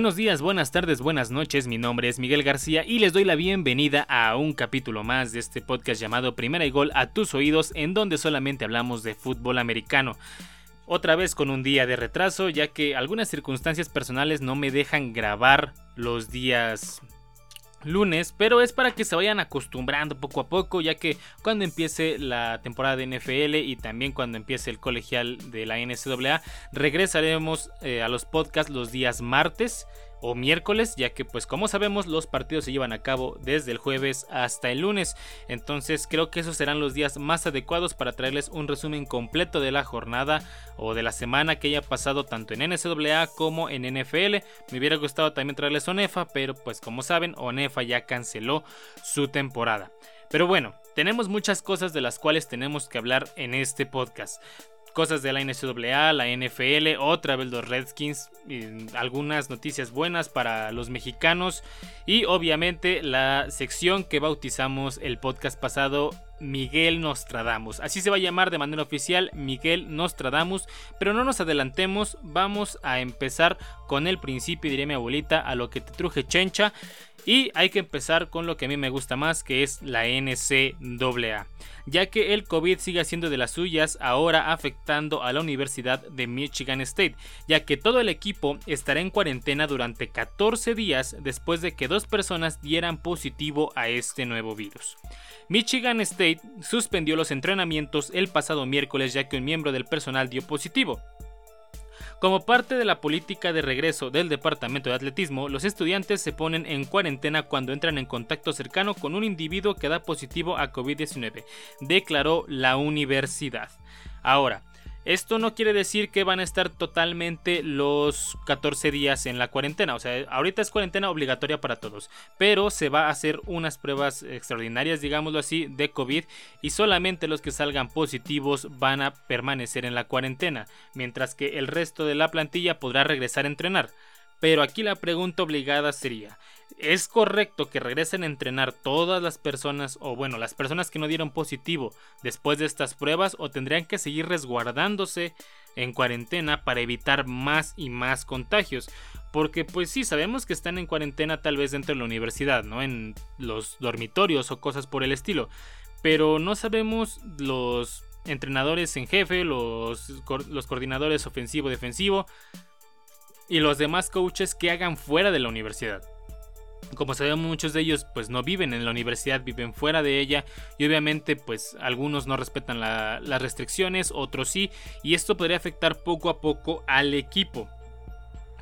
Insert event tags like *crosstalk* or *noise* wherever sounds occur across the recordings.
Buenos días, buenas tardes, buenas noches, mi nombre es Miguel García y les doy la bienvenida a un capítulo más de este podcast llamado Primera y Gol a tus oídos en donde solamente hablamos de fútbol americano. Otra vez con un día de retraso ya que algunas circunstancias personales no me dejan grabar los días lunes, pero es para que se vayan acostumbrando poco a poco, ya que cuando empiece la temporada de NFL y también cuando empiece el colegial de la NCAA, regresaremos eh, a los podcasts los días martes o miércoles, ya que pues como sabemos los partidos se llevan a cabo desde el jueves hasta el lunes. Entonces creo que esos serán los días más adecuados para traerles un resumen completo de la jornada o de la semana que haya pasado tanto en NCAA como en NFL. Me hubiera gustado también traerles ONEFA, pero pues como saben ONEFA ya canceló su temporada. Pero bueno, tenemos muchas cosas de las cuales tenemos que hablar en este podcast cosas de la NCAA, la NFL, otra vez los Redskins, algunas noticias buenas para los mexicanos y obviamente la sección que bautizamos el podcast pasado Miguel Nostradamus. Así se va a llamar de manera oficial Miguel Nostradamus, pero no nos adelantemos, vamos a empezar con el principio, diría mi abuelita, a lo que te truje chencha. Y hay que empezar con lo que a mí me gusta más, que es la NCAA, ya que el COVID sigue siendo de las suyas ahora afectando a la Universidad de Michigan State, ya que todo el equipo estará en cuarentena durante 14 días después de que dos personas dieran positivo a este nuevo virus. Michigan State suspendió los entrenamientos el pasado miércoles ya que un miembro del personal dio positivo. Como parte de la política de regreso del Departamento de Atletismo, los estudiantes se ponen en cuarentena cuando entran en contacto cercano con un individuo que da positivo a COVID-19, declaró la universidad. Ahora, esto no quiere decir que van a estar totalmente los 14 días en la cuarentena. O sea, ahorita es cuarentena obligatoria para todos. Pero se va a hacer unas pruebas extraordinarias, digámoslo así, de COVID. Y solamente los que salgan positivos van a permanecer en la cuarentena. Mientras que el resto de la plantilla podrá regresar a entrenar. Pero aquí la pregunta obligada sería, ¿es correcto que regresen a entrenar todas las personas o bueno, las personas que no dieron positivo después de estas pruebas o tendrían que seguir resguardándose en cuarentena para evitar más y más contagios? Porque pues sí, sabemos que están en cuarentena tal vez dentro de la universidad, ¿no? En los dormitorios o cosas por el estilo. Pero no sabemos los entrenadores en jefe, los, los coordinadores ofensivo-defensivo y los demás coaches que hagan fuera de la universidad. Como sabemos muchos de ellos pues no viven en la universidad, viven fuera de ella y obviamente pues algunos no respetan las restricciones, otros sí y esto podría afectar poco a poco al equipo.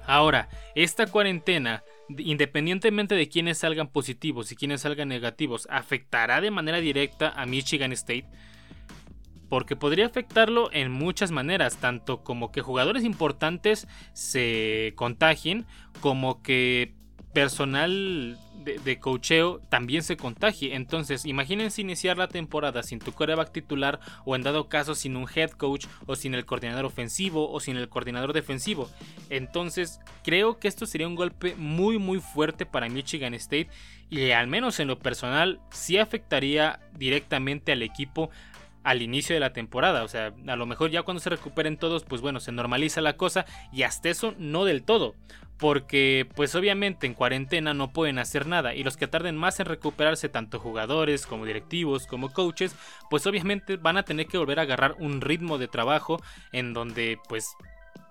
Ahora, esta cuarentena, independientemente de quienes salgan positivos y quienes salgan negativos, afectará de manera directa a Michigan State porque podría afectarlo en muchas maneras, tanto como que jugadores importantes se contagien, como que personal de, de cocheo también se contagie. Entonces, imagínense iniciar la temporada sin tu coreback titular o en dado caso sin un head coach o sin el coordinador ofensivo o sin el coordinador defensivo. Entonces, creo que esto sería un golpe muy muy fuerte para Michigan State y al menos en lo personal sí afectaría directamente al equipo al inicio de la temporada. O sea, a lo mejor ya cuando se recuperen todos, pues bueno, se normaliza la cosa y hasta eso no del todo. Porque pues obviamente en cuarentena no pueden hacer nada y los que tarden más en recuperarse, tanto jugadores como directivos como coaches, pues obviamente van a tener que volver a agarrar un ritmo de trabajo en donde pues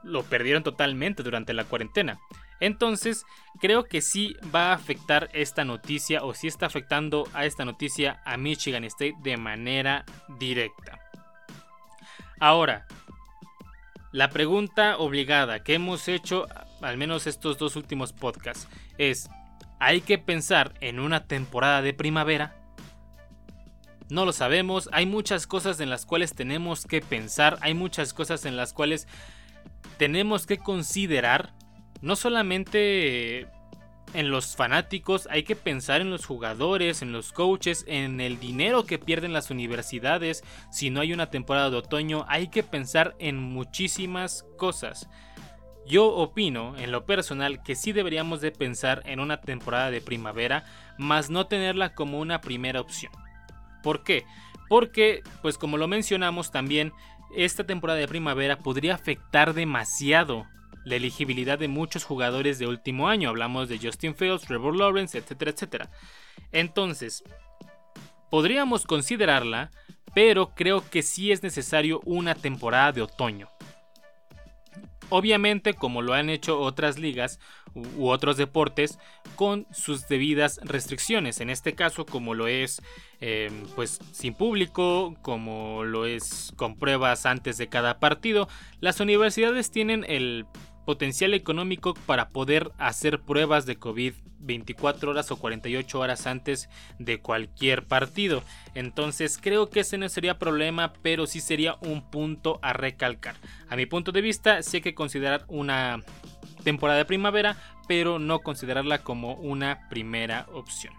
lo perdieron totalmente durante la cuarentena. Entonces, creo que sí va a afectar esta noticia o sí está afectando a esta noticia a Michigan State de manera directa. Ahora, la pregunta obligada que hemos hecho, al menos estos dos últimos podcasts, es, ¿hay que pensar en una temporada de primavera? No lo sabemos, hay muchas cosas en las cuales tenemos que pensar, hay muchas cosas en las cuales tenemos que considerar no solamente en los fanáticos, hay que pensar en los jugadores, en los coaches, en el dinero que pierden las universidades. Si no hay una temporada de otoño, hay que pensar en muchísimas cosas. Yo opino, en lo personal, que sí deberíamos de pensar en una temporada de primavera, más no tenerla como una primera opción. ¿Por qué? Porque, pues como lo mencionamos también, esta temporada de primavera podría afectar demasiado la elegibilidad de muchos jugadores de último año. Hablamos de Justin Fields, Trevor Lawrence, etcétera, etcétera. Entonces, podríamos considerarla, pero creo que sí es necesario una temporada de otoño. Obviamente, como lo han hecho otras ligas u otros deportes, con sus debidas restricciones. En este caso, como lo es em, pues sin público, como lo es con pruebas antes de cada partido, las universidades tienen el potencial económico para poder hacer pruebas de COVID 24 horas o 48 horas antes de cualquier partido. Entonces creo que ese no sería problema, pero sí sería un punto a recalcar. A mi punto de vista, sí hay que considerar una temporada de primavera, pero no considerarla como una primera opción.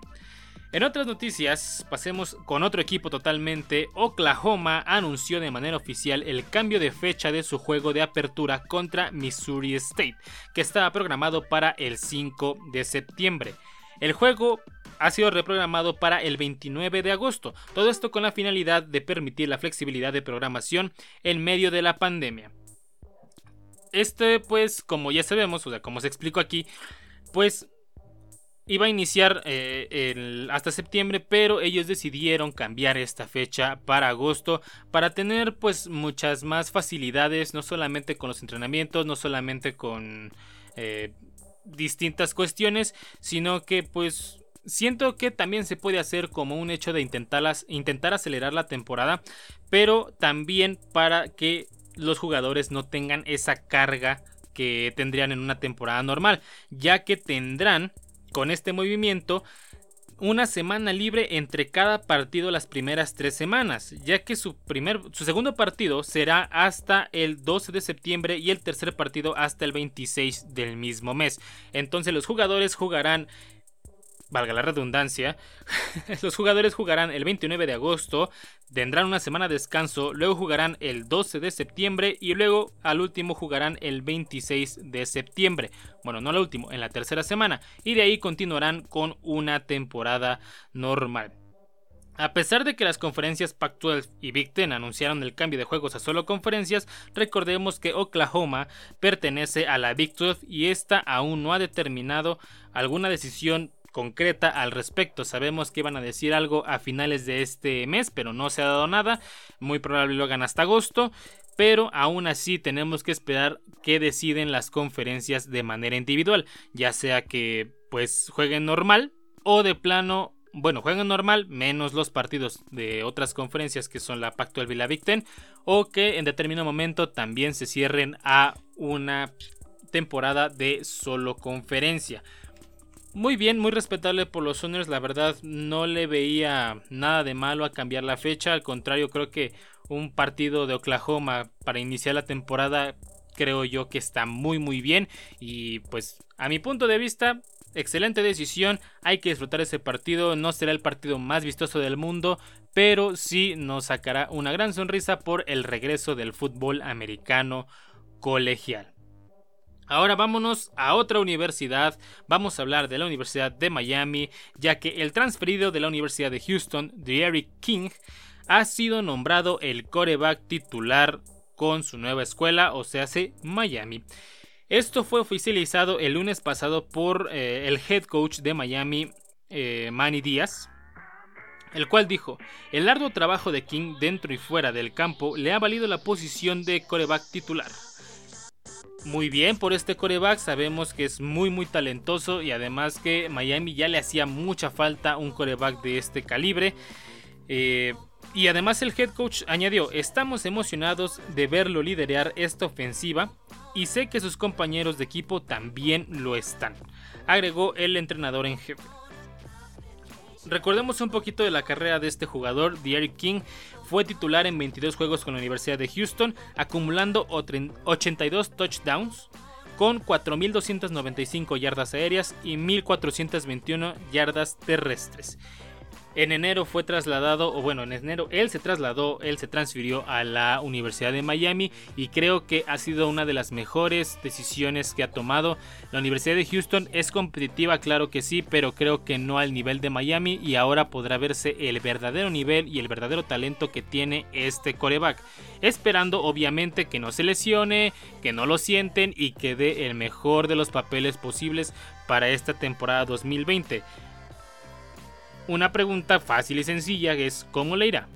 En otras noticias, pasemos con otro equipo totalmente. Oklahoma anunció de manera oficial el cambio de fecha de su juego de apertura contra Missouri State, que estaba programado para el 5 de septiembre. El juego ha sido reprogramado para el 29 de agosto, todo esto con la finalidad de permitir la flexibilidad de programación en medio de la pandemia. Este, pues, como ya sabemos, o sea, como se explicó aquí, pues iba a iniciar eh, hasta septiembre, pero ellos decidieron cambiar esta fecha para agosto para tener pues muchas más facilidades, no solamente con los entrenamientos, no solamente con eh, distintas cuestiones, sino que pues siento que también se puede hacer como un hecho de intentar acelerar la temporada, pero también para que los jugadores no tengan esa carga que tendrían en una temporada normal, ya que tendrán con este movimiento una semana libre entre cada partido las primeras tres semanas, ya que su, primer, su segundo partido será hasta el 12 de septiembre y el tercer partido hasta el 26 del mismo mes. Entonces los jugadores jugarán valga la redundancia, *laughs* los jugadores jugarán el 29 de agosto, tendrán una semana de descanso, luego jugarán el 12 de septiembre y luego al último jugarán el 26 de septiembre. Bueno, no al último, en la tercera semana. Y de ahí continuarán con una temporada normal. A pesar de que las conferencias Pac-12 y Big Ten anunciaron el cambio de juegos a solo conferencias, recordemos que Oklahoma pertenece a la Big 12 y esta aún no ha determinado alguna decisión concreta al respecto. Sabemos que iban a decir algo a finales de este mes, pero no se ha dado nada. Muy probable lo hagan hasta agosto. Pero aún así tenemos que esperar que deciden las conferencias de manera individual. Ya sea que pues jueguen normal o de plano bueno, jueguen normal, menos los partidos de otras conferencias que son la Pacto del Vila o que en determinado momento también se cierren a una temporada de solo conferencia muy bien, muy respetable por los Sooners. La verdad, no le veía nada de malo a cambiar la fecha. Al contrario, creo que un partido de Oklahoma para iniciar la temporada, creo yo que está muy, muy bien. Y pues, a mi punto de vista, excelente decisión. Hay que disfrutar ese partido. No será el partido más vistoso del mundo, pero sí nos sacará una gran sonrisa por el regreso del fútbol americano colegial. Ahora vámonos a otra universidad, vamos a hablar de la Universidad de Miami, ya que el transferido de la Universidad de Houston, Eric King, ha sido nombrado el coreback titular con su nueva escuela, o sea, Miami. Esto fue oficializado el lunes pasado por eh, el head coach de Miami, eh, Manny Díaz, el cual dijo, el arduo trabajo de King dentro y fuera del campo le ha valido la posición de coreback titular muy bien por este coreback. Sabemos que es muy muy talentoso y además que Miami ya le hacía mucha falta un coreback de este calibre. Eh, y además el head coach añadió, estamos emocionados de verlo liderar esta ofensiva y sé que sus compañeros de equipo también lo están, agregó el entrenador en jefe. Recordemos un poquito de la carrera de este jugador, Derrick King. Fue titular en 22 juegos con la Universidad de Houston, acumulando 82 touchdowns con 4.295 yardas aéreas y 1.421 yardas terrestres. En enero fue trasladado, o bueno, en enero él se trasladó, él se transfirió a la Universidad de Miami y creo que ha sido una de las mejores decisiones que ha tomado. La Universidad de Houston es competitiva, claro que sí, pero creo que no al nivel de Miami y ahora podrá verse el verdadero nivel y el verdadero talento que tiene este coreback. Esperando obviamente que no se lesione, que no lo sienten y que dé el mejor de los papeles posibles para esta temporada 2020. Una pregunta fácil y sencilla es ¿cómo le irá?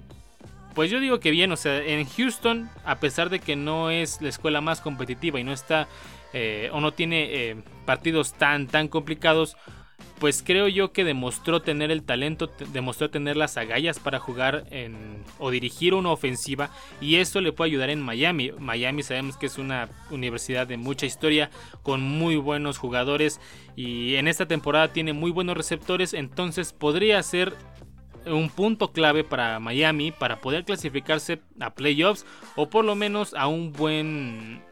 Pues yo digo que bien, o sea, en Houston, a pesar de que no es la escuela más competitiva y no está eh, o no tiene eh, partidos tan tan complicados, pues creo yo que demostró tener el talento, demostró tener las agallas para jugar en, o dirigir una ofensiva y esto le puede ayudar en Miami. Miami sabemos que es una universidad de mucha historia con muy buenos jugadores y en esta temporada tiene muy buenos receptores, entonces podría ser un punto clave para Miami para poder clasificarse a playoffs o por lo menos a un buen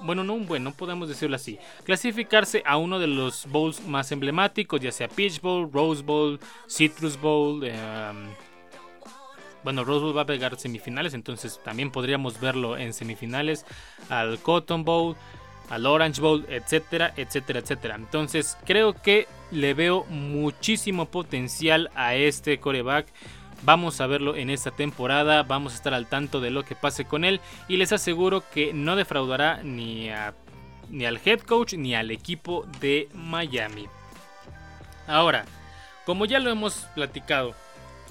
bueno, no un buen, no podemos decirlo así, clasificarse a uno de los bowls más emblemáticos, ya sea Peach Bowl, Rose Bowl, Citrus Bowl. Em, bueno, Rose Bowl va a pegar semifinales, entonces también podríamos verlo en semifinales, al Cotton Bowl, al Orange Bowl, etcétera, etcétera, etcétera. Entonces creo que le veo muchísimo potencial a este coreback. Vamos a verlo en esta temporada, vamos a estar al tanto de lo que pase con él y les aseguro que no defraudará ni, ni al head coach ni al equipo de Miami. Ahora, como ya lo hemos platicado,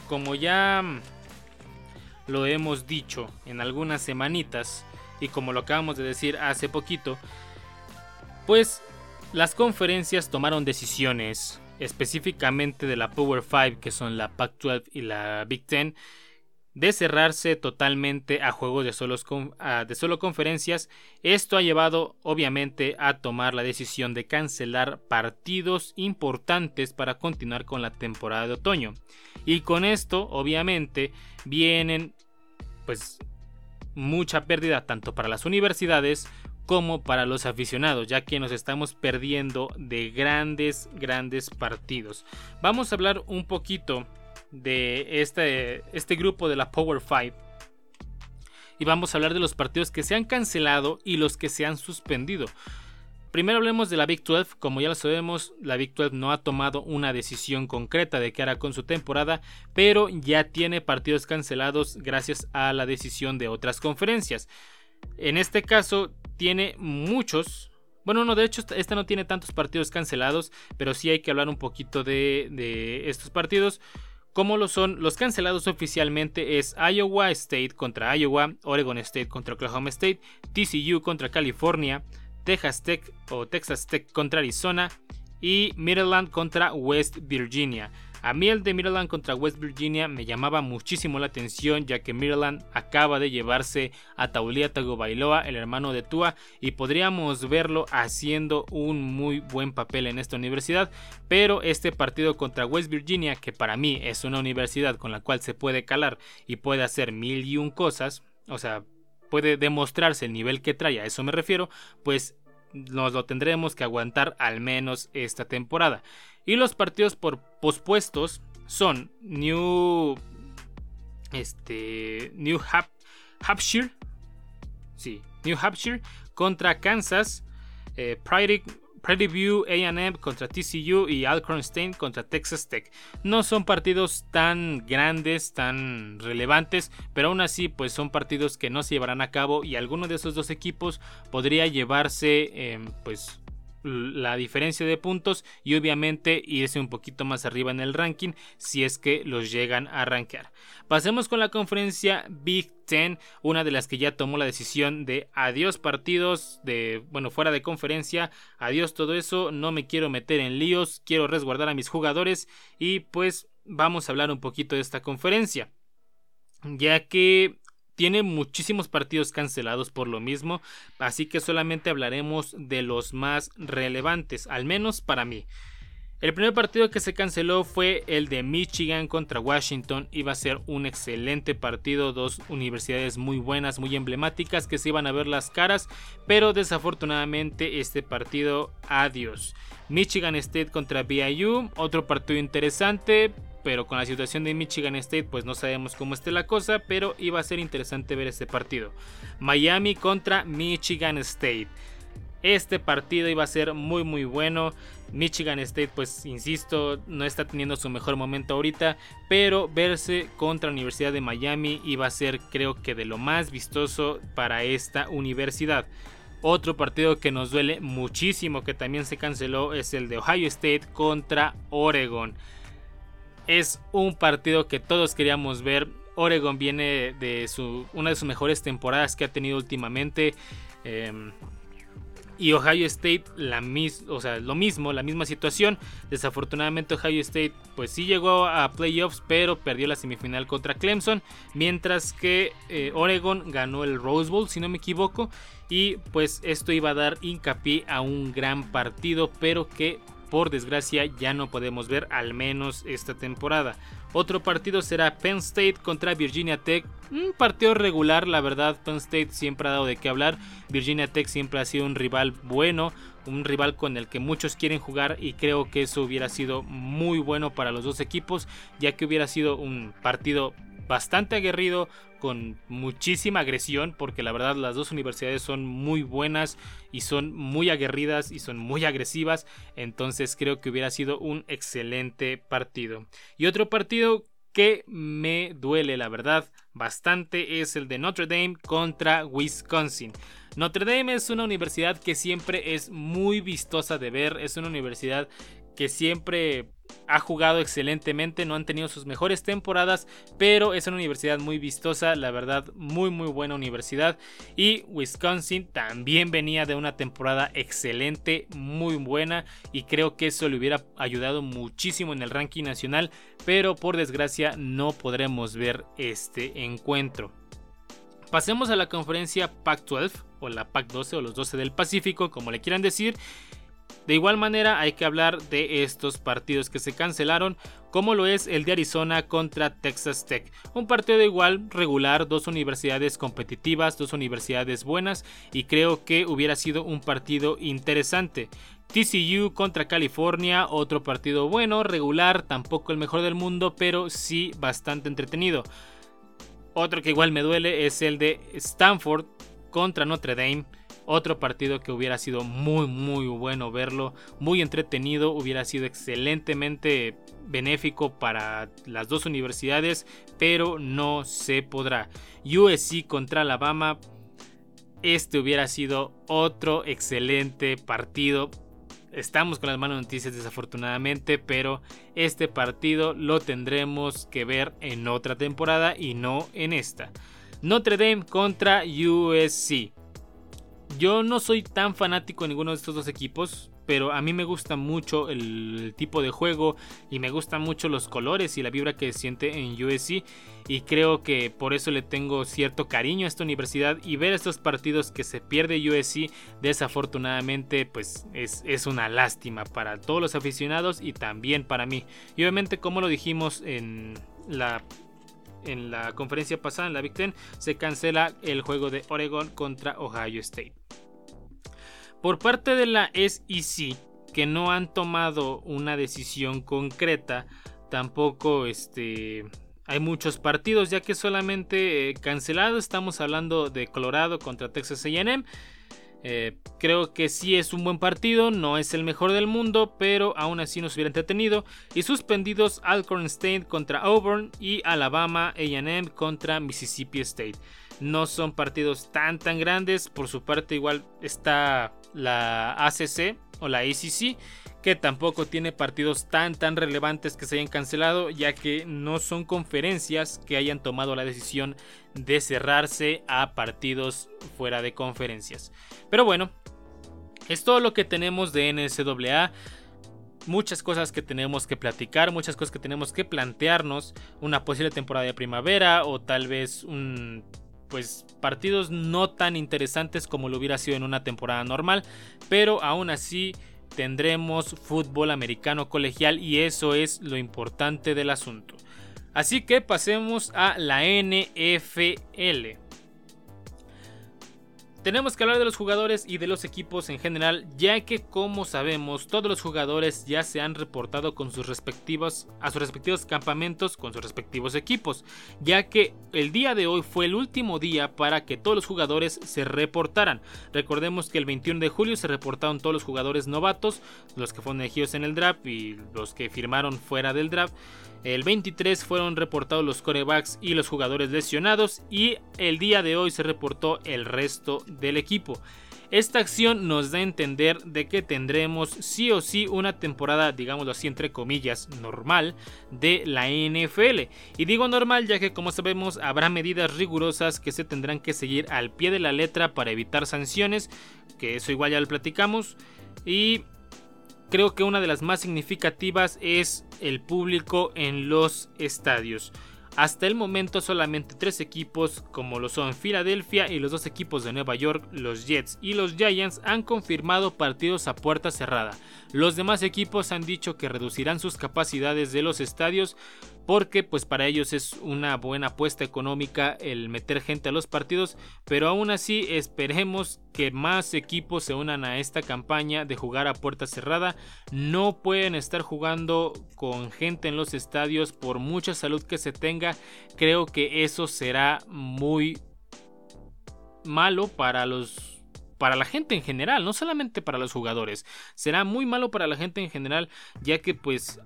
como ya lo hemos dicho en algunas semanitas y como lo acabamos de decir hace poquito, pues las conferencias tomaron decisiones específicamente de la Power 5, que son la Pac-12 y la Big Ten, de cerrarse totalmente a juegos de, solos de solo conferencias. Esto ha llevado obviamente a tomar la decisión de cancelar partidos importantes para continuar con la temporada de otoño. Y con esto obviamente vienen pues mucha pérdida tanto para las universidades como para los aficionados, ya que nos estamos perdiendo de grandes, grandes partidos. Vamos a hablar un poquito de este, este grupo de la Power 5 y vamos a hablar de los partidos que se han cancelado y los que se han suspendido. Primero hablemos de la Big 12, como ya lo sabemos, la Big 12 no ha tomado una decisión concreta de qué hará con su temporada, pero ya tiene partidos cancelados gracias a la decisión de otras conferencias. En este caso tiene muchos. Bueno, no, de hecho, esta no tiene tantos partidos cancelados, pero sí hay que hablar un poquito de, estos partidos. Como lo son los cancelados oficialmente es Iowa State contra Iowa, Oregon State contra Oklahoma State, TCU contra California, Texas Tech o Texas Tech contra Arizona y Maryland contra West Virginia. A mí el de Maryland contra West Virginia me llamaba muchísimo la atención ya que Maryland acaba de llevarse a Taulia Tagovailoa, el hermano de Tua, y podríamos verlo haciendo un muy buen papel en esta universidad, pero este partido contra West Virginia, que para mí es una universidad con la cual se puede calar y puede hacer mil y un cosas, o sea, puede demostrarse el nivel que trae, a eso me refiero, pues nos lo tendremos que aguantar al menos esta temporada. Y los partidos por pospuestos son New este New Hampshire, sí, New Hampshire contra Kansas, eh, Prairie, View AM contra TCU y Alcorn State contra Texas Tech. No son partidos tan grandes, tan relevantes, pero aún así pues son partidos que no se llevarán a cabo y alguno de esos dos equipos podría llevarse eh, pues la diferencia de puntos y obviamente irse un poquito más arriba en el ranking si es que los llegan a rankear. Pasemos con la conferencia Big Ten, una de las que ya tomó la decisión de adiós partidos de, bueno, fuera de conferencia, adiós todo eso, no me quiero meter en líos, quiero resguardar a mis jugadores y pues vamos a hablar un poquito de esta conferencia. Ya que tiene muchísimos partidos cancelados por lo mismo, así que solamente hablaremos de los más relevantes, al menos para mí. El primer partido que se canceló fue el de Michigan contra Washington. Iba a ser un excelente partido, dos universidades muy buenas, muy emblemáticas que se iban a ver las caras, pero desafortunadamente este partido adiós. Michigan State contra BYU, otro partido interesante, pero con la situación de Michigan State pues no sabemos cómo esté la cosa, pero iba a ser interesante ver este partido. Miami contra Michigan State. Este partido iba a ser muy muy bueno. Michigan State, pues insisto, no está teniendo su mejor momento ahorita, pero verse contra la Universidad de Miami iba a ser creo que de lo más vistoso para esta universidad. Otro partido que nos duele muchísimo que también se canceló es el de Ohio State contra Oregon. Es un partido que todos queríamos ver. Oregon viene de una de sus mejores temporadas que ha tenido últimamente. Em, y Ohio State la o sea, lo mismo, la misma situación. Desafortunadamente Ohio State pues sí llegó a playoffs, pero perdió la semifinal contra Clemson, mientras que eh, Oregon ganó el Rose Bowl, si no me equivoco, y pues esto iba a dar hincapié a un gran partido, pero que por desgracia ya no podemos ver al menos esta temporada. Otro partido será Penn State contra Virginia Tech. Un partido regular, la verdad. Penn State siempre ha dado de qué hablar. Virginia Tech siempre ha sido un rival bueno. Un rival con el que muchos quieren jugar. Y creo que eso hubiera sido muy bueno para los dos equipos. Ya que hubiera sido un partido bastante aguerrido, con muchísima agresión, porque la verdad las dos universidades son muy buenas y son muy aguerridas y son muy agresivas, entonces creo que hubiera sido un excelente partido. Y otro partido que me duele, la verdad, bastante es el de Notre Dame contra Wisconsin. Notre Dame es una universidad que siempre es muy vistosa de ver, es una universidad que siempre ha jugado excelentemente, no han tenido sus mejores temporadas, pero es una universidad muy vistosa, la verdad, muy muy buena universidad. Y Wisconsin también venía de una temporada excelente, muy buena, y creo que eso le hubiera ayudado muchísimo en el ranking nacional, pero por desgracia no podremos ver este encuentro. Pasemos a la conferencia Pac-12 o la Pac-12 o los 12 del Pacífico, como le quieran decir. De igual manera hay que hablar de estos partidos que se cancelaron, como lo es el de Arizona contra Texas Tech. Un partido igual regular, dos universidades competitivas, dos universidades buenas y creo que hubiera sido un partido interesante. TCU contra California, otro partido bueno, regular, tampoco el mejor del mundo, pero sí bastante entretenido. Otro que igual me duele es el de Stanford contra Notre Dame. Otro partido que hubiera sido muy muy bueno verlo, muy entretenido, hubiera sido excelentemente benéfico para las dos universidades, pero no se podrá. USC contra Alabama, este hubiera sido otro excelente partido. Estamos con las malas noticias desafortunadamente, pero este partido lo tendremos que ver en otra temporada y no en esta. Notre Dame contra USC. Yo no soy tan fanático de ninguno de estos dos equipos, pero a mí me gusta mucho el tipo de juego y me gustan mucho los colores y la vibra que siente en USC y creo que por eso le tengo cierto cariño a esta universidad y ver estos partidos que se pierde USC desafortunadamente pues es, es una lástima para todos los aficionados y también para mí. Y obviamente como lo dijimos en la en la conferencia pasada, en la Big Ten, se cancela el juego de Oregon contra Ohio State. Por parte de la SEC, que no han tomado una decisión concreta, tampoco este, hay muchos partidos, ya que solamente eh, cancelado estamos hablando de Colorado contra Texas AM eh, creo que sí es un buen partido, no es el mejor del mundo, pero aún así nos hubiera entretenido. Y suspendidos Alcorn State contra Auburn y Alabama AM contra Mississippi State. No son partidos tan tan grandes, por su parte igual está la ACC o la ACC que tampoco tiene partidos tan tan relevantes que se hayan cancelado, ya que no son conferencias que hayan tomado la decisión de cerrarse a partidos fuera de conferencias. Pero bueno, es todo lo que tenemos de NCAA muchas cosas que tenemos que platicar, muchas cosas que tenemos que plantearnos, una posible temporada de primavera o tal vez un pues partidos no tan interesantes como lo hubiera sido en una temporada normal, pero aún así tendremos fútbol americano colegial y eso es lo importante del asunto. Así que pasemos a la NFL. Tenemos que hablar de los jugadores y de los equipos en general, ya que como sabemos, todos los jugadores ya se han reportado con sus respectivos a sus respectivos campamentos con sus respectivos equipos, ya que el día de hoy fue el último día para que todos los jugadores se reportaran. Recordemos que el 21 de julio se reportaron todos los jugadores novatos, los que fueron elegidos en el draft y los que firmaron fuera del draft. El 23 fueron reportados los corebacks y los jugadores lesionados y el día de hoy se reportó el resto del equipo. Esta acción nos da a entender de que tendremos sí o sí una temporada, digámoslo así entre comillas, normal de la NFL. Y digo normal ya que como sabemos habrá medidas rigurosas que se tendrán que seguir al pie de la letra para evitar sanciones, que eso igual ya lo platicamos. Y creo que una de las más significativas es el público en los estadios. Hasta el momento solamente tres equipos como lo son Filadelfia y los dos equipos de Nueva York, los Jets y los Giants han confirmado partidos a puerta cerrada. Los demás equipos han dicho que reducirán sus capacidades de los estadios porque pues para ellos es una buena apuesta económica el meter gente a los partidos, pero aún así esperemos que más equipos se unan a esta campaña de jugar a puerta cerrada. No pueden estar jugando con gente en los estadios por mucha salud que se tenga. Creo que eso será muy malo para los para la gente en general, no solamente para los jugadores. Será muy malo para la gente en general, ya que pues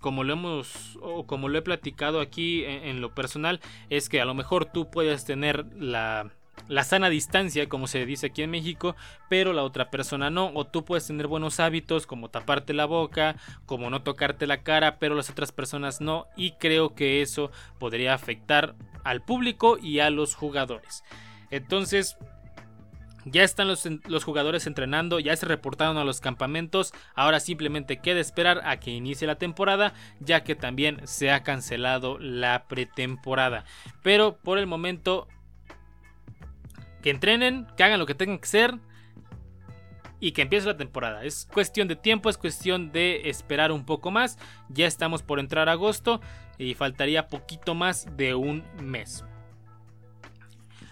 como lo hemos o como lo he platicado aquí en, lo personal, es que a lo mejor tú puedes tener la, la sana distancia, como se dice aquí en México, pero la otra persona no. O tú puedes tener buenos hábitos, como taparte la boca, como no tocarte la cara, pero las otras personas no. Y creo que eso podría afectar al público y a los jugadores. Entonces, ya están los, jugadores entrenando, ya se reportaron a los campamentos, ahora simplemente queda esperar a que inicie la temporada, ya que también se ha cancelado la pretemporada. Pero por el momento, que entrenen, que hagan lo que tengan que hacer y que empiece la temporada. Es cuestión de tiempo, es cuestión de esperar un poco más. Ya estamos por entrar a agosto y faltaría poquito más de un mes.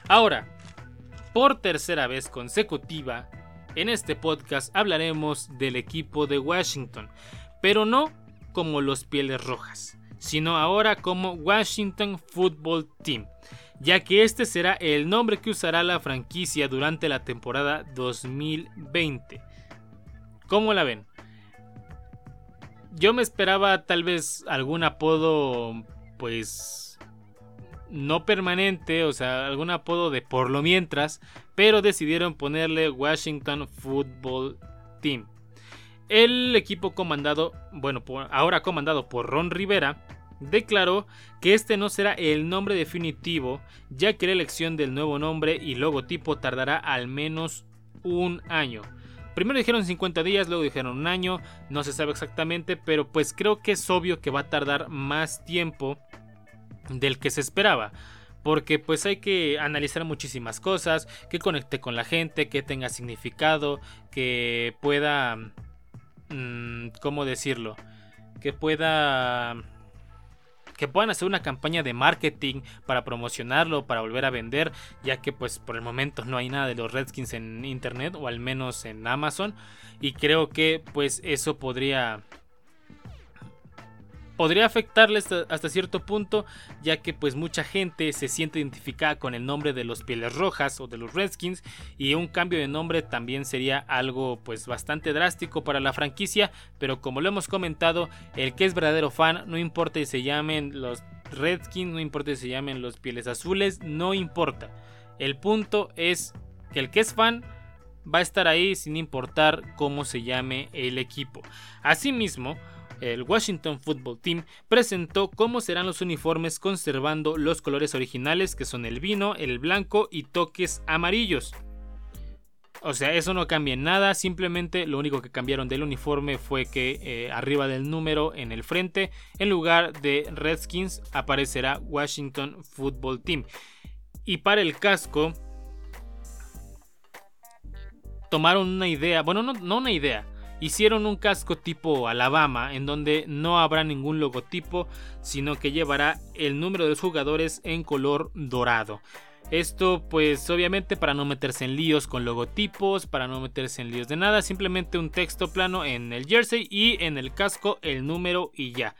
Ahora, por tercera vez consecutiva, en este podcast hablaremos del equipo de Washington, pero no como los Pieles Rojas, sino ahora como Washington Football Team, ya que este será el nombre que usará la franquicia durante la temporada 2020. ¿Cómo la ven? Yo me esperaba tal vez algún apodo pues no permanente, o sea, algún apodo de por lo mientras, pero decidieron ponerle Washington Football Team. El equipo comandado, bueno, ahora comandado por Ron Rivera, declaró que este no será el nombre definitivo, ya que la elección del nuevo nombre y logotipo tardará al menos un año. Primero dijeron 50 días, luego dijeron un año, no se sabe exactamente, pero pues creo que es obvio que va a tardar más tiempo del que se esperaba. Porque pues hay que analizar muchísimas cosas, que conecte con la gente, que tenga significado, que pueda... Mmm, ¿Cómo decirlo? Que pueda que puedan hacer una campaña de marketing para promocionarlo, para volver a vender, ya que pues por el momento no hay nada de los Redskins en internet o al menos en Amazon y creo que pues eso podría podría afectarles hasta, cierto punto, ya que pues mucha gente se siente identificada con el nombre de los Pieles Rojas o de los Redskins y un cambio de nombre también sería algo pues bastante drástico para la franquicia, pero como lo hemos comentado, el que es verdadero fan, no importa si se llamen los Redskins, no importa si se llamen los Pieles Azules, no importa. El punto es que el que es fan va a estar ahí sin importar cómo se llame el equipo. Asimismo, el Washington Football Team presentó cómo serán los uniformes conservando los colores originales que son el vino, el blanco y toques amarillos. O sea, eso no cambia en nada, simplemente lo único que cambiaron del uniforme fue que eh, arriba del número en el frente, en lugar de Redskins, aparecerá Washington Football Team. Y para el casco, tomaron una idea, bueno, no, no una idea, Hicieron un casco tipo Alabama en donde no habrá ningún logotipo, sino que llevará el número de los jugadores en color dorado. Esto pues obviamente para no meterse en líos con logotipos, para no meterse en líos de nada, simplemente un texto plano en el jersey y en el casco el número y ya.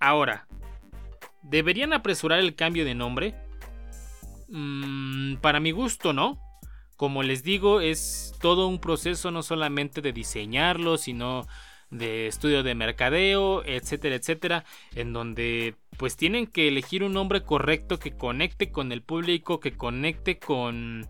Ahora, ¿deberían apresurar el cambio de nombre? Mm, para mi gusto no. Como les digo, es todo un proceso no solamente de diseñarlo, sino de estudio de mercadeo, etcétera, etcétera, en donde pues tienen que elegir un nombre correcto que conecte con el público, que conecte con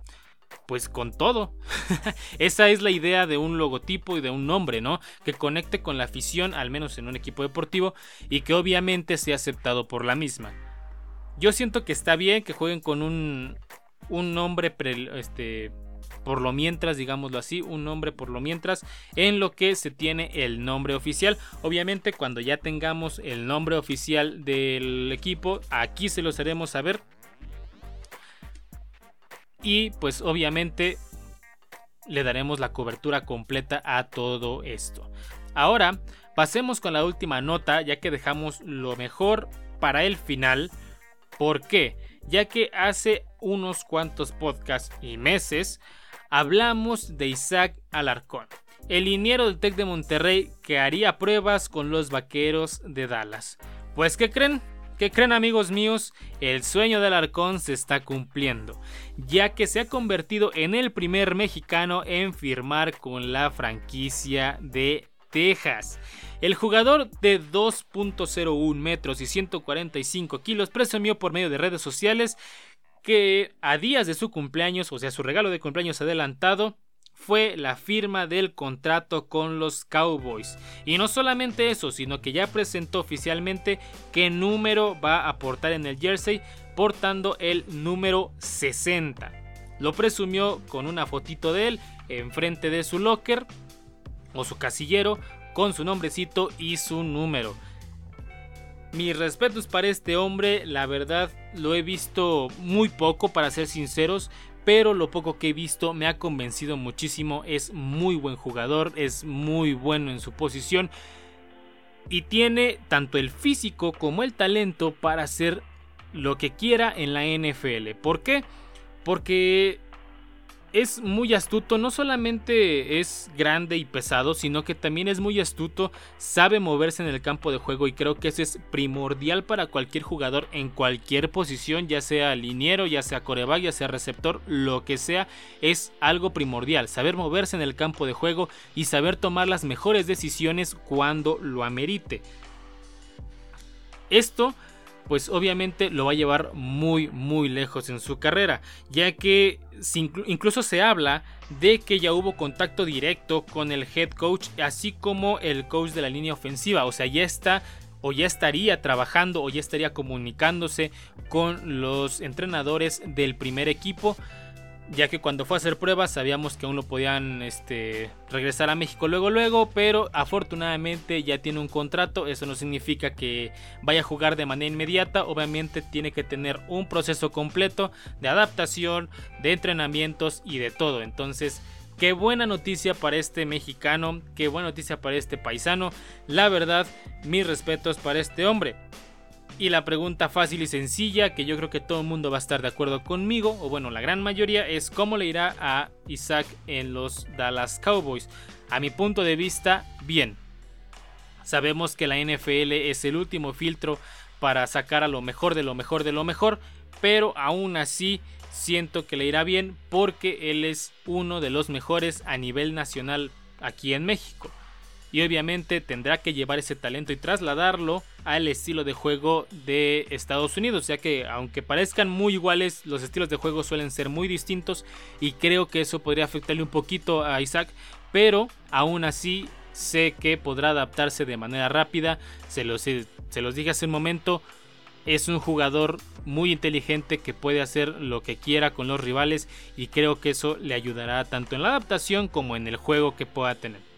pues con todo. *laughs* Esa es la idea de un logotipo y de un nombre, ¿no? Que conecte con la afición, al menos en un equipo deportivo, y que obviamente sea aceptado por la misma. Yo siento que está bien que jueguen con un, un nombre este, por lo mientras, digámoslo así, un nombre por lo mientras, en lo que se tiene el nombre oficial. Obviamente cuando ya tengamos el nombre oficial del equipo, aquí se los haremos saber. Y pues obviamente le daremos la cobertura completa a todo esto. Ahora pasemos con la última nota, ya que dejamos lo mejor para el final. ¿Por qué? Ya que hace unos cuantos podcasts y meses hablamos de Isaac Alarcón, el liniero del Tec de Monterrey que haría pruebas con los vaqueros de Dallas. Pues, ¿qué creen? ¿Qué creen amigos míos? El sueño de Alarcón se está cumpliendo, ya que se ha convertido en el primer mexicano en firmar con la franquicia de Texas. El jugador de 2.01 metros y 145 kilos presumió por medio de redes sociales que a días de su cumpleaños, o sea, su regalo de cumpleaños adelantado, fue la firma del contrato con los Cowboys. Y no solamente eso, sino que ya presentó oficialmente qué número va a portar en el jersey, portando el número 60. Lo presumió con una fotito de él enfrente de su locker o su casillero con su nombrecito y su número. Mis respetos para este hombre, la verdad lo he visto muy poco para ser sinceros, pero lo poco que he visto me ha convencido muchísimo, es muy buen jugador, es muy bueno en su posición y tiene tanto el físico como el talento para hacer lo que quiera en la NFL. ¿Por qué? Porque es muy astuto, no solamente es grande y pesado, sino que también es muy astuto, sabe moverse en el campo de juego y creo que eso es primordial para cualquier jugador en cualquier posición, ya sea liniero, ya sea coreback, ya sea receptor, lo que sea, es algo primordial, saber moverse en el campo de juego y saber tomar las mejores decisiones cuando lo amerite. Esto pues obviamente lo va a llevar muy muy lejos en su carrera, ya que incluso se habla de que ya hubo contacto directo con el head coach, así como el coach de la línea ofensiva, o sea, ya está o ya estaría trabajando o ya estaría comunicándose con los entrenadores del primer equipo ya que cuando fue a hacer pruebas sabíamos que aún lo podían este, regresar a México luego luego, pero afortunadamente ya tiene un contrato, eso no significa que vaya a jugar de manera inmediata, obviamente tiene que tener un proceso completo de adaptación, de entrenamientos y de todo, entonces Qué buena noticia para este mexicano, qué buena noticia para este paisano. La verdad, mis respetos para este hombre. Y la pregunta fácil y sencilla, que yo creo que todo el mundo va a estar de acuerdo conmigo, o bueno, la gran mayoría, es cómo le irá a Isaac en los Dallas Cowboys. A mi punto de vista, bien. Sabemos que la NFL es el último filtro para sacar a lo mejor de lo mejor de lo mejor, pero aún así siento que le irá bien porque él es uno de los mejores a nivel nacional aquí en México y obviamente tendrá que llevar ese talento y trasladarlo al estilo de juego de Estados Unidos, ya que aunque parezcan muy iguales, los estilos de juego suelen ser muy distintos y creo que eso podría afectarle un poquito a Isaac, pero aún así sé que podrá adaptarse de manera rápida, se los, se los dije hace un momento, es un jugador muy inteligente que puede hacer lo que quiera con los rivales y creo que eso le ayudará tanto en la adaptación como en el juego que pueda tener.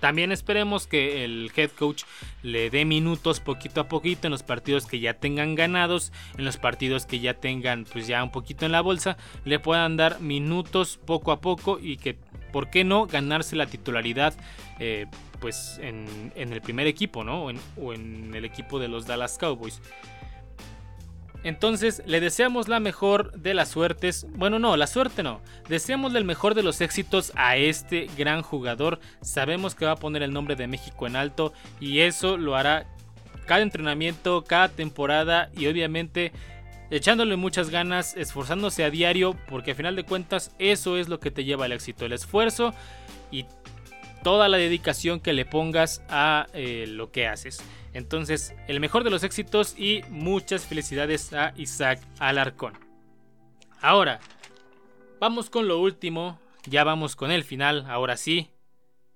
También esperemos que el head coach le dé minutos poquito a poquito en los partidos que ya tengan ganados, en los partidos que ya tengan pues ya un poquito en la bolsa, le puedan dar minutos poco a poco y que, ¿por qué no?, ganarse la titularidad eh, pues en, el primer equipo, ¿no? O en, o en el equipo de los Dallas Cowboys. Entonces le deseamos la mejor de las suertes. Bueno, no, la suerte no. Deseamos el mejor de los éxitos a este gran jugador. Sabemos que va a poner el nombre de México en alto y eso lo hará cada entrenamiento, cada temporada y obviamente echándole muchas ganas, esforzándose a diario, porque a final de cuentas eso es lo que te lleva al éxito, el esfuerzo y toda la dedicación que le pongas a eh, lo que haces. Entonces, el mejor de los éxitos y muchas felicidades a Isaac Alarcón. Ahora, vamos con lo último, ya vamos con el final, ahora sí.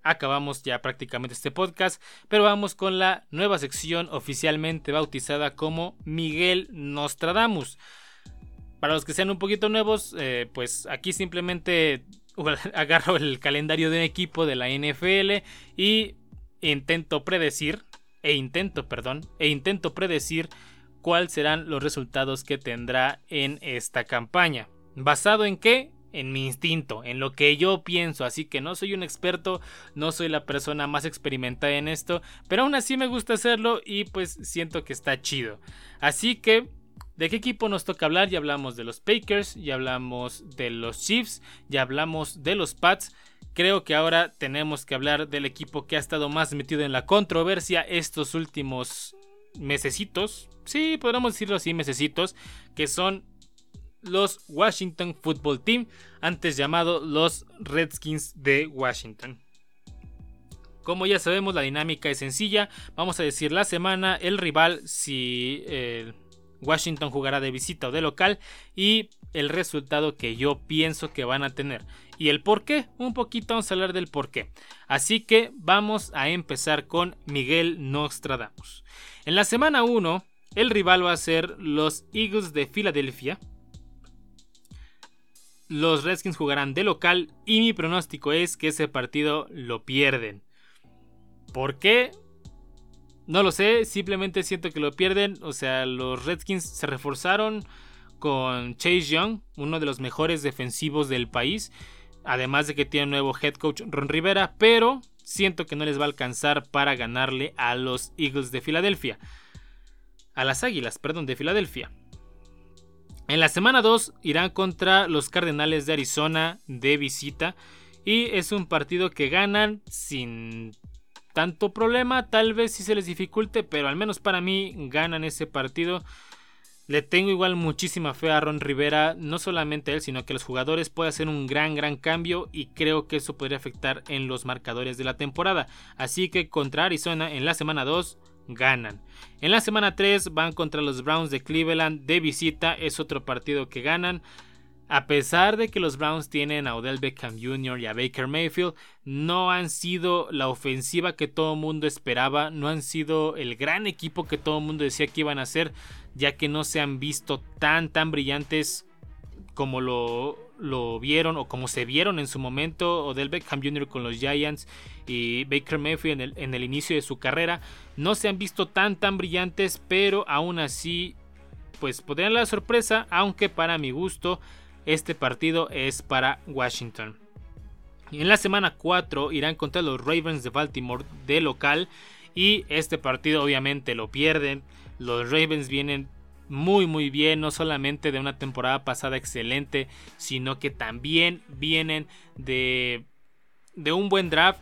Acabamos ya prácticamente este podcast, pero vamos con la nueva sección oficialmente bautizada como Miguel Nostradamus. Para los que sean un poquito nuevos, eh, pues aquí simplemente *laughs* agarro el calendario de un equipo de la NFL y intento predecir e intento, perdón, e intento predecir cuáles serán los resultados que tendrá en esta campaña. ¿Basado en qué? En mi instinto, en lo que yo pienso, así que no soy un experto, no soy la persona más experimentada en esto, pero aún así me gusta hacerlo y pues siento que está chido. Así que, ¿de qué equipo nos toca hablar? Ya hablamos de los Packers, ya hablamos de los Chiefs, ya hablamos de los Pats. Creo que ahora tenemos que hablar del equipo que ha estado más metido en la controversia estos últimos mesecitos. Sí, podríamos decirlo así, mesecitos. Que son los Washington Football Team, antes llamado los Redskins de Washington. Como ya sabemos, la dinámica es sencilla. Vamos a decir la semana, el rival, si eh, Washington jugará de visita o de local y el resultado que yo pienso que van a tener. ¿Y el por qué? Un poquito vamos a hablar del por qué. Así que vamos a empezar con Miguel Nostradamus. En la semana 1, el rival va a ser los Eagles de Filadelfia. Los Redskins jugarán de local y mi pronóstico es que ese partido lo pierden. ¿Por qué? No lo sé, simplemente siento que lo pierden. O sea, los Redskins se reforzaron con Chase Young, uno de los mejores defensivos del país. Además de que tiene un nuevo head coach Ron Rivera, pero siento que no les va a alcanzar para ganarle a los Eagles de Filadelfia. A las Águilas, perdón, de Filadelfia. En la semana 2 irán contra los Cardenales de Arizona de visita. Y es un partido que ganan sin tanto problema. Tal vez si se les dificulte, pero al menos para mí ganan ese partido. Le tengo igual muchísima fe a Ron Rivera, no solamente a él, sino que los jugadores pueden hacer un gran, gran cambio y creo que eso podría afectar en los marcadores de la temporada. Así que contra Arizona en la semana 2 ganan. En la semana 3 van contra los Browns de Cleveland de visita, es otro partido que ganan. A pesar de que los Browns tienen a Odell Beckham Jr. y a Baker Mayfield, no han sido la ofensiva que todo el mundo esperaba, no han sido el gran equipo que todo el mundo decía que iban a ser, ya que no se han visto tan tan brillantes como lo, lo vieron o como se vieron en su momento Odell Beckham Jr. con los Giants y Baker Mayfield en el, en el inicio de su carrera. No se han visto tan tan brillantes, pero aún así pues podrían la sorpresa, aunque para mi gusto este partido es para Washington. En la semana 4 irán contra los Ravens de Baltimore de local y este partido obviamente lo pierden. Los Ravens vienen muy muy bien, no solamente de una temporada pasada excelente, sino que también vienen de, de un buen draft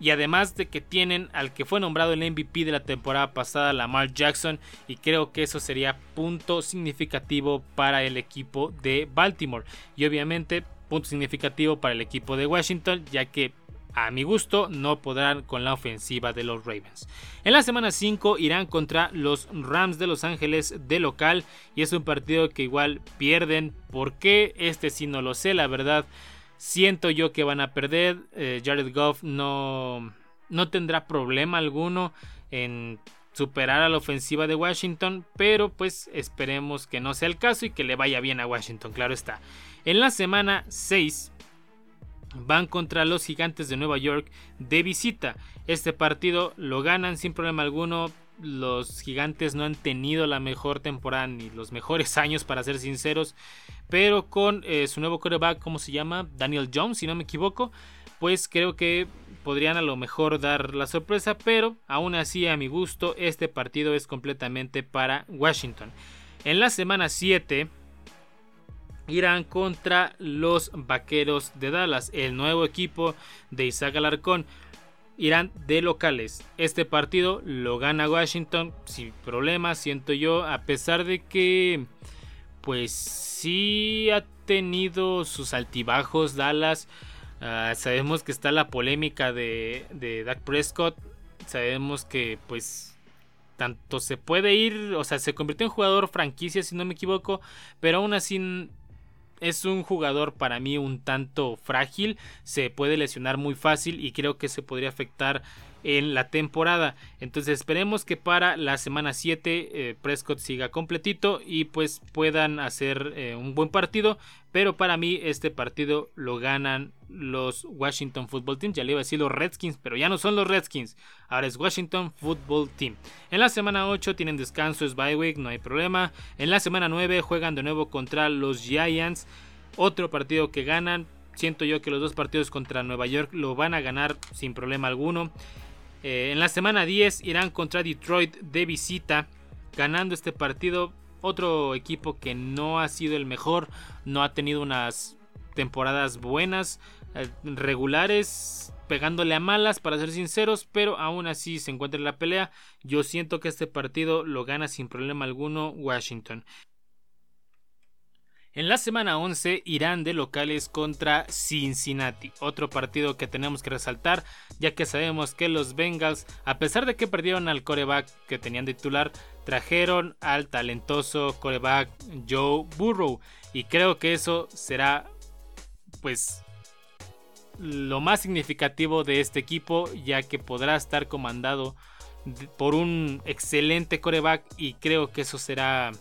y además de que tienen al que fue nombrado el MVP de la temporada pasada, Lamar Jackson, y creo que eso sería punto significativo para el equipo de Baltimore. Y obviamente punto significativo para el equipo de Washington, ya que a mi gusto no podrán con la ofensiva de los Ravens. En la semana 5 irán contra los Rams de Los Ángeles de local y es un partido que igual pierden. ¿Por qué? Este sí no lo sé, la verdad. Siento yo que van a perder. Eh, Jared Goff no, no tendrá problema alguno en superar a la ofensiva de Washington, pero pues esperemos que no sea el caso y que le vaya bien a Washington, claro está. En la semana 6 van contra los gigantes de Nueva York de visita. Este partido lo ganan sin problema alguno. Los gigantes no han tenido la mejor temporada ni los mejores *laughs* años para ser sinceros pero con eh, su nuevo quarterback, ¿cómo se llama? Daniel Jones, si no me equivoco, pues creo que podrían a lo mejor dar la sorpresa, pero aún así a mi gusto este partido es completamente para Washington. En la semana 7 irán contra los Vaqueros de Dallas, el nuevo equipo de Isaac Alarcón. Irán de locales. Este partido lo gana Washington sin problema, siento yo, a pesar de que pues sí ha tenido sus altibajos Dallas. Ah, sabemos que está la polémica de, de Dak Prescott. Sabemos que pues tanto se puede ir, o sea, se convirtió en jugador franquicia si no me equivoco, pero aún así es un jugador para mí un tanto frágil, se puede lesionar muy fácil y creo que se podría afectar en la temporada. Entonces esperemos que para la semana 7 eh, Prescott siga completito y pues puedan hacer eh, un buen partido. Pero para mí este partido lo ganan los Washington Football Team. Ya le iba a decir los Redskins, pero ya no son los Redskins. Ahora es Washington Football Team. En la semana 8 tienen descanso, es bye week, no hay problema. En la semana 9 juegan de nuevo contra los Giants. Otro partido que ganan. Siento yo que los dos partidos contra Nueva York lo van a ganar sin problema alguno. Eh, en la semana 10 irán contra Detroit de visita, ganando este partido. Otro equipo que no ha sido el mejor, no ha tenido unas temporadas buenas, eh, regulares, pegándole a malas, para ser sinceros, pero aún así se encuentra en la pelea. Yo siento que este partido lo gana sin problema alguno Washington. En la semana 11 irán de locales contra Cincinnati, otro partido que tenemos que resaltar ya que sabemos que los Bengals, a pesar de que perdieron al coreback que tenían titular, trajeron al talentoso coreback Joe Burrow. Y creo que eso será pues lo más significativo de este equipo ya que podrá estar comandado por un excelente coreback y creo que eso será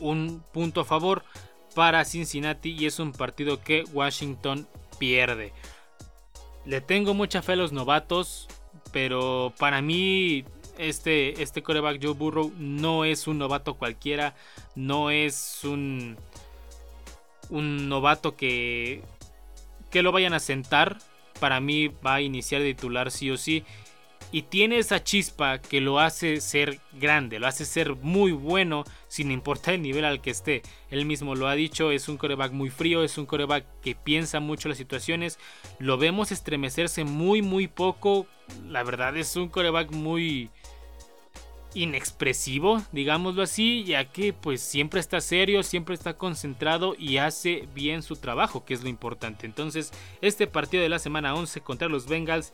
un punto a favor para Cincinnati y es un partido que Washington pierde. Le tengo mucha fe a los novatos, pero para mí este, este coreback Joe Burrow no es un novato cualquiera, no es un, un novato que, que lo vayan a sentar. Para mí va a iniciar de titular sí o sí y tiene esa chispa que lo hace ser grande, lo hace ser muy bueno sin importar el nivel al que esté. Él mismo lo ha dicho, es un coreback muy frío, es un coreback que piensa mucho las situaciones, lo vemos estremecerse muy muy poco, la verdad es un coreback muy inexpresivo, digámoslo así, ya que pues siempre está serio, siempre está concentrado y hace bien su trabajo, que es lo importante. Entonces, este partido de la semana 11 contra los Bengals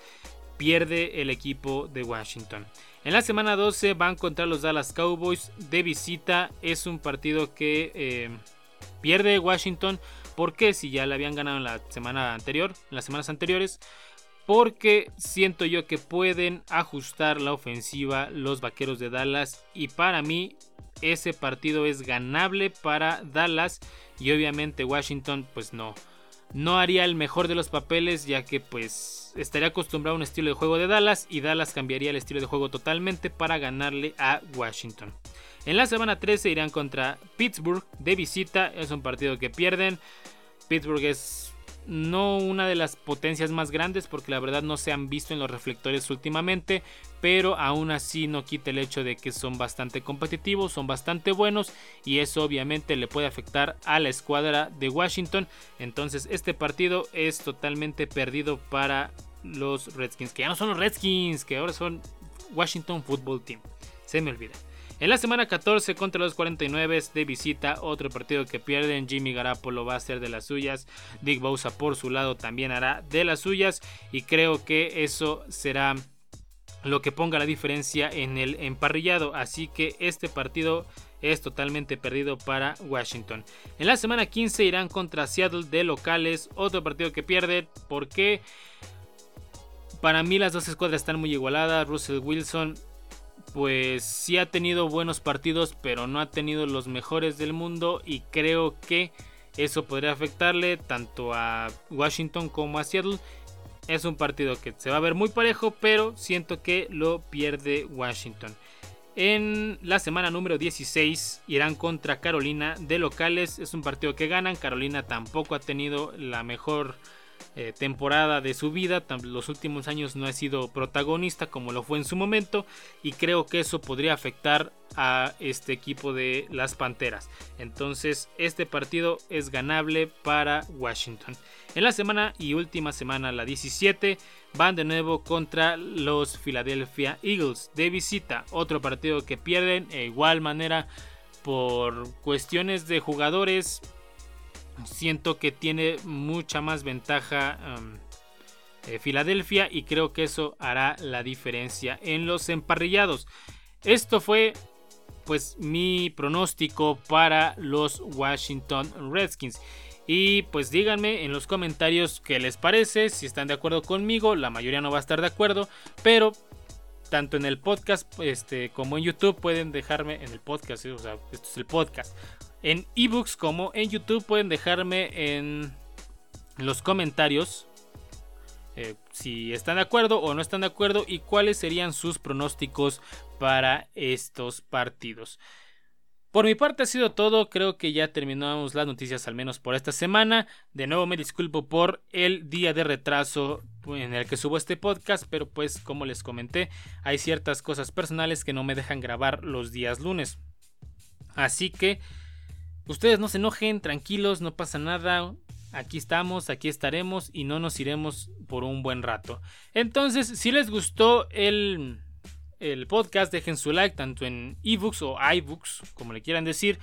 pierde el equipo de Washington. En la semana 12 van contra los Dallas Cowboys de visita. Es un partido que eh, pierde Washington. porque Si ya le habían ganado en la semana anterior, en las semanas anteriores. Porque siento yo que pueden ajustar la ofensiva los vaqueros de Dallas. Y para mí, ese partido es ganable para Dallas. Y obviamente Washington, pues no no haría el mejor de los papeles ya que pues estaría acostumbrado a un estilo de juego de Dallas y Dallas cambiaría el estilo de juego totalmente para ganarle a Washington. En la semana 13 irán contra Pittsburgh de visita, es un partido que pierden. Pittsburgh es no una de las potencias más grandes porque la verdad no se han visto en los reflectores últimamente, pero aún así no quita el hecho de que son bastante competitivos, son bastante buenos y eso obviamente le puede afectar a la escuadra de Washington. Entonces este partido es totalmente perdido para los Redskins, que ya no son los Redskins, que ahora son Washington Football Team. Se me olvida. En la semana 14 contra los 49 de visita, otro partido que pierden, Jimmy Garapolo va a ser de las suyas, Dick Bosa por su lado también hará de las suyas. Y creo que eso será lo que ponga la diferencia en el emparrillado, así que este partido es totalmente perdido para Washington. En la semana 15 irán contra Seattle de locales, otro partido que pierden, porque para mí las dos escuadras están muy igualadas, Russell Wilson pues sí ha tenido buenos partidos, pero no ha tenido los mejores del mundo y creo que eso podría afectarle tanto a Washington como a Seattle. Es un partido que se va a ver muy parejo, pero siento que lo pierde Washington. En la semana número 16 irán contra Carolina de locales. Es un partido que ganan. Carolina tampoco ha tenido la mejor eh, temporada de su vida. Los últimos años no ha sido protagonista como lo fue en su momento y creo que eso podría afectar a este equipo de las Panteras. Entonces este partido es ganable para Washington. En la semana y última semana, la 17, van de nuevo contra los Philadelphia Eagles de visita. Otro partido que pierden de igual manera por cuestiones de jugadores siento que tiene mucha más ventaja um, eh, Filadelfia y creo que eso hará la diferencia en los emparrillados. Esto fue pues mi pronóstico para los Washington Redskins. Y pues díganme en los comentarios qué les parece, si están de acuerdo conmigo, la mayoría no va a estar de acuerdo, pero tanto en el podcast este, como en YouTube pueden dejarme en el podcast, o sea, esto es el podcast, en ebooks como en YouTube pueden dejarme en los comentarios eh, si están de acuerdo o no están de acuerdo y cuáles serían sus pronósticos para estos partidos. Por mi parte ha sido todo, creo que ya terminamos las noticias al menos por esta semana. De nuevo me disculpo por el día de retraso en el que subo este podcast, pero pues como les comenté, hay ciertas cosas personales que no me dejan grabar los días lunes. Así que ustedes no se enojen, tranquilos, no pasa nada. Aquí estamos, aquí estaremos y no nos iremos por un buen rato. Entonces, si les gustó el el podcast, dejen su like tanto en ebooks o iBooks, como le quieran decir,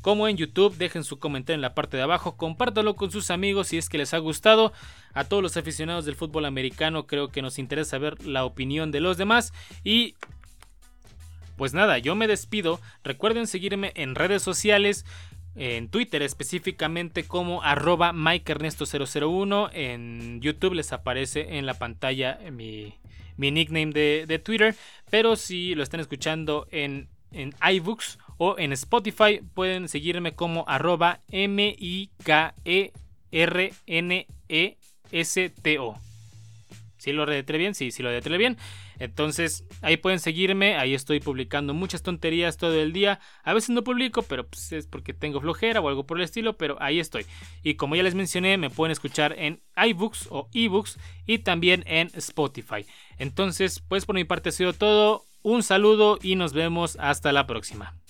como en YouTube. Dejen su comentario en la parte de abajo. Compártalo con sus amigos si es que les ha gustado. A todos los aficionados del fútbol americano creo que nos interesa ver la opinión de los demás. Y pues nada, yo me despido. Recuerden seguirme en redes sociales. En Twitter específicamente como arroba MikeErnesto001. En YouTube les aparece en la pantalla mi, mi nickname de, Twitter. Pero si lo están escuchando en, en iBooks o en Spotify, pueden seguirme como arroba M-I-K-E-R-N-E-S-T-O. Si lo redetré bien, sí, si lo redetré bien. Entonces ahí pueden seguirme, ahí estoy publicando muchas tonterías todo el día. A veces no publico, pero pues, es porque tengo flojera o algo por el estilo, pero ahí estoy. Y como ya les mencioné, me pueden escuchar en iBooks o eBooks y también en Spotify. Entonces, pues por mi parte ha sido todo. Un saludo y nos vemos hasta la próxima.